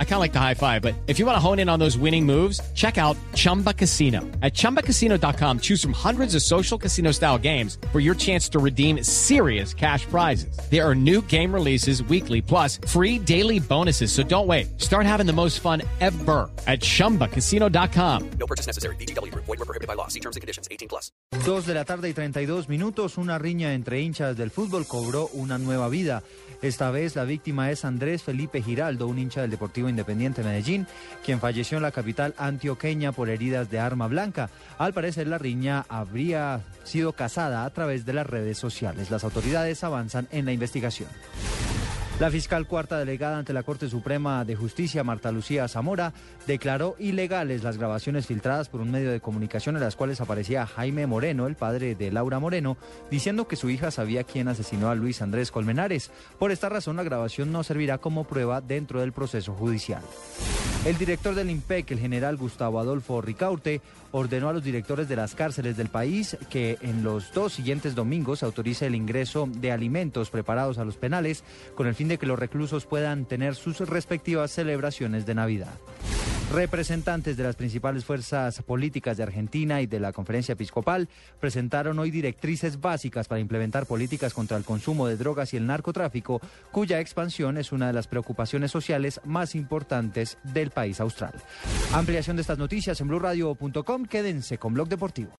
I kind of like the high five, but if you want to hone in on those winning moves, check out Chumba Casino. At ChumbaCasino.com, choose from hundreds of social casino style games for your chance to redeem serious cash prizes. There are new game releases weekly, plus free daily bonuses. So don't wait. Start having the most fun ever at ChumbaCasino.com. No purchase necessary. BGW. Void were prohibited by law. See terms and conditions. 18 plus. Dos de la tarde y 32 minutos, una riña entre hinchas del fútbol cobró una nueva vida. Esta vez la víctima es Andrés Felipe Giraldo, un hincha del Deportivo Independiente Medellín, quien falleció en la capital antioqueña por heridas de arma blanca. Al parecer la riña habría sido casada a través de las redes sociales. Las autoridades avanzan en la investigación. La fiscal cuarta delegada ante la Corte Suprema de Justicia, Marta Lucía Zamora, declaró ilegales las grabaciones filtradas por un medio de comunicación en las cuales aparecía Jaime Moreno, el padre de Laura Moreno, diciendo que su hija sabía quién asesinó a Luis Andrés Colmenares. Por esta razón, la grabación no servirá como prueba dentro del proceso judicial. El director del IMPEC, el general Gustavo Adolfo Ricaurte, ordenó a los directores de las cárceles del país que en los dos siguientes domingos autorice el ingreso de alimentos preparados a los penales con el fin de que los reclusos puedan tener sus respectivas celebraciones de Navidad. Representantes de las principales fuerzas políticas de Argentina y de la conferencia episcopal presentaron hoy directrices básicas para implementar políticas contra el consumo de drogas y el narcotráfico, cuya expansión es una de las preocupaciones sociales más importantes del país austral. Ampliación de estas noticias en blurradio.com. Quédense con Blog Deportivo.